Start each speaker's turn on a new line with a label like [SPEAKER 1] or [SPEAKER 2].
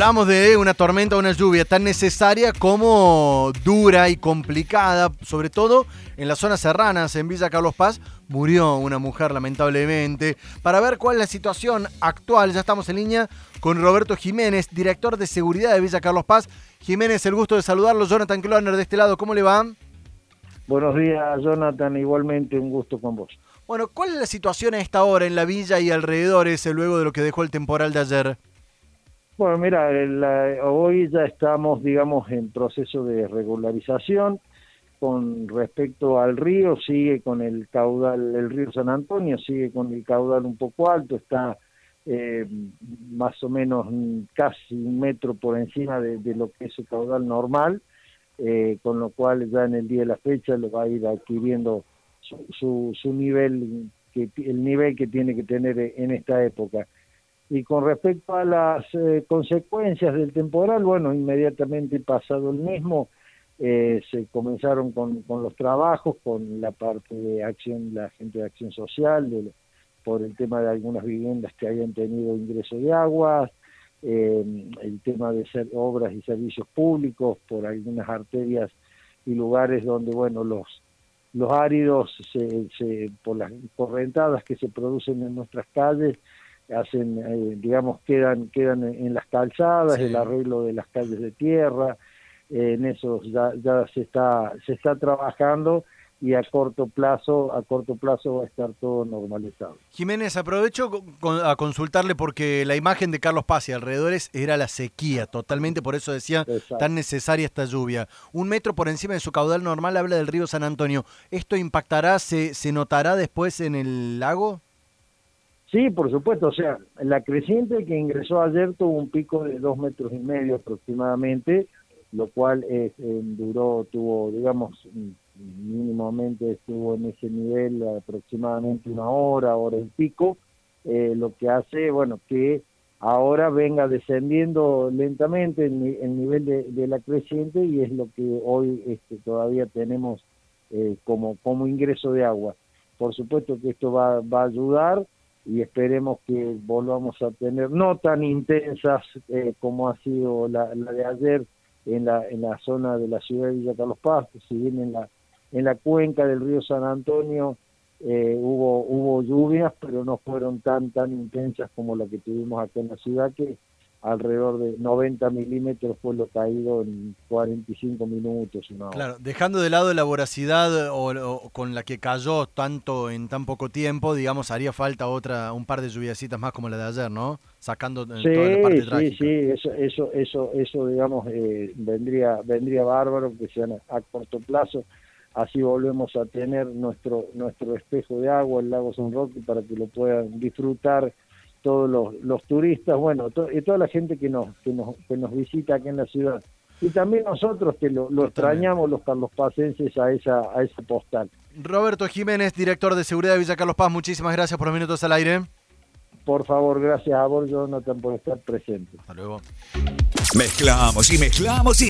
[SPEAKER 1] Hablamos de una tormenta, una lluvia tan necesaria como dura y complicada, sobre todo en las zonas serranas, en Villa Carlos Paz, murió una mujer lamentablemente. Para ver cuál es la situación actual, ya estamos en línea con Roberto Jiménez, director de seguridad de Villa Carlos Paz. Jiménez, el gusto de saludarlo. Jonathan Kloner de este lado, ¿cómo le va?
[SPEAKER 2] Buenos días, Jonathan. Igualmente, un gusto con vos.
[SPEAKER 1] Bueno, ¿cuál es la situación a esta hora en la villa y alrededores luego de lo que dejó el temporal de ayer?
[SPEAKER 2] Bueno, mira, hoy ya estamos, digamos, en proceso de regularización. Con respecto al río, sigue con el caudal, el río San Antonio sigue con el caudal un poco alto, está eh, más o menos casi un metro por encima de, lo que es el caudal normal, eh, con lo cual ya en el día de la fecha lo va a ir adquiriendo su, su nivel, que, el nivel que tiene que tener en esta época. Y con respecto a las eh, consecuencias del temporal, bueno, inmediatamente pasado el mismo, eh, se comenzaron con, con, los trabajos, con la parte de acción, la gente de acción social, por el tema de algunas viviendas que habían tenido ingreso de agua, eh, el tema de ser obras y servicios públicos por algunas arterias y lugares donde, bueno, los los áridos se, se, por las correntadas que se producen en nuestras calles hacen, eh, digamos, quedan, quedan en las calzadas, el arreglo de las calles de tierra, eh, en eso ya, ya se está, se está trabajando y a corto plazo, a corto plazo va a estar todo normalizado.
[SPEAKER 1] Jiménez, aprovecho a consultarle porque la imagen de Carlos Paz y alrededores era la sequía, totalmente, por eso decía tan necesaria esta lluvia. Un metro por encima de su caudal normal habla del río San Antonio. ¿Esto impactará, se, se notará después en el lago?
[SPEAKER 2] Sí, por supuesto, o sea, la creciente que ingresó ayer tuvo un pico de dos metros y medio aproximadamente, lo cual eh, duró, tuvo, digamos, mínimamente estuvo en ese nivel aproximadamente una hora, hora y pico, eh, lo que hace, bueno, que ahora venga descendiendo lentamente el, nivel de, la creciente y es lo que hoy este, todavía tenemos eh, como, como ingreso de agua. Por supuesto que esto va, va a ayudar y esperemos que volvamos a tener no tan intensas eh, como ha sido la, de ayer en la, en la zona de la ciudad de Villa Carlos Paz, si bien en la, en la cuenca del río San Antonio eh, hubo, hubo lluvias, pero no fueron tan, tan intensas como la que tuvimos acá en la ciudad, que alrededor de 90 milímetros fue lo caído en 45 minutos.
[SPEAKER 1] Claro, dejando de lado la voracidad o, con la que cayó tanto en tan poco tiempo, digamos, haría falta otra, un par de lluviacitas más como la de ayer, ¿no? Sacando
[SPEAKER 2] sí, toda la parte sí, Sí, eso, eso, eso, eso digamos, eh, vendría, vendría bárbaro que sean a, corto plazo. Así volvemos a tener nuestro, nuestro espejo de agua, el lago San Roque, para que lo puedan disfrutar todos los, turistas, bueno, y toda la gente que nos, que nos, que nos visita aquí en la ciudad. Y también nosotros que lo, extrañamos los Carlos Pacenses a esa, a ese postal.
[SPEAKER 1] Roberto Jiménez, director de seguridad de Villa Carlos Paz, muchísimas gracias por los minutos al aire.
[SPEAKER 2] Por favor, gracias a vos, Jonathan, por estar presente.
[SPEAKER 1] Hasta luego.
[SPEAKER 3] Mezclamos y mezclamos y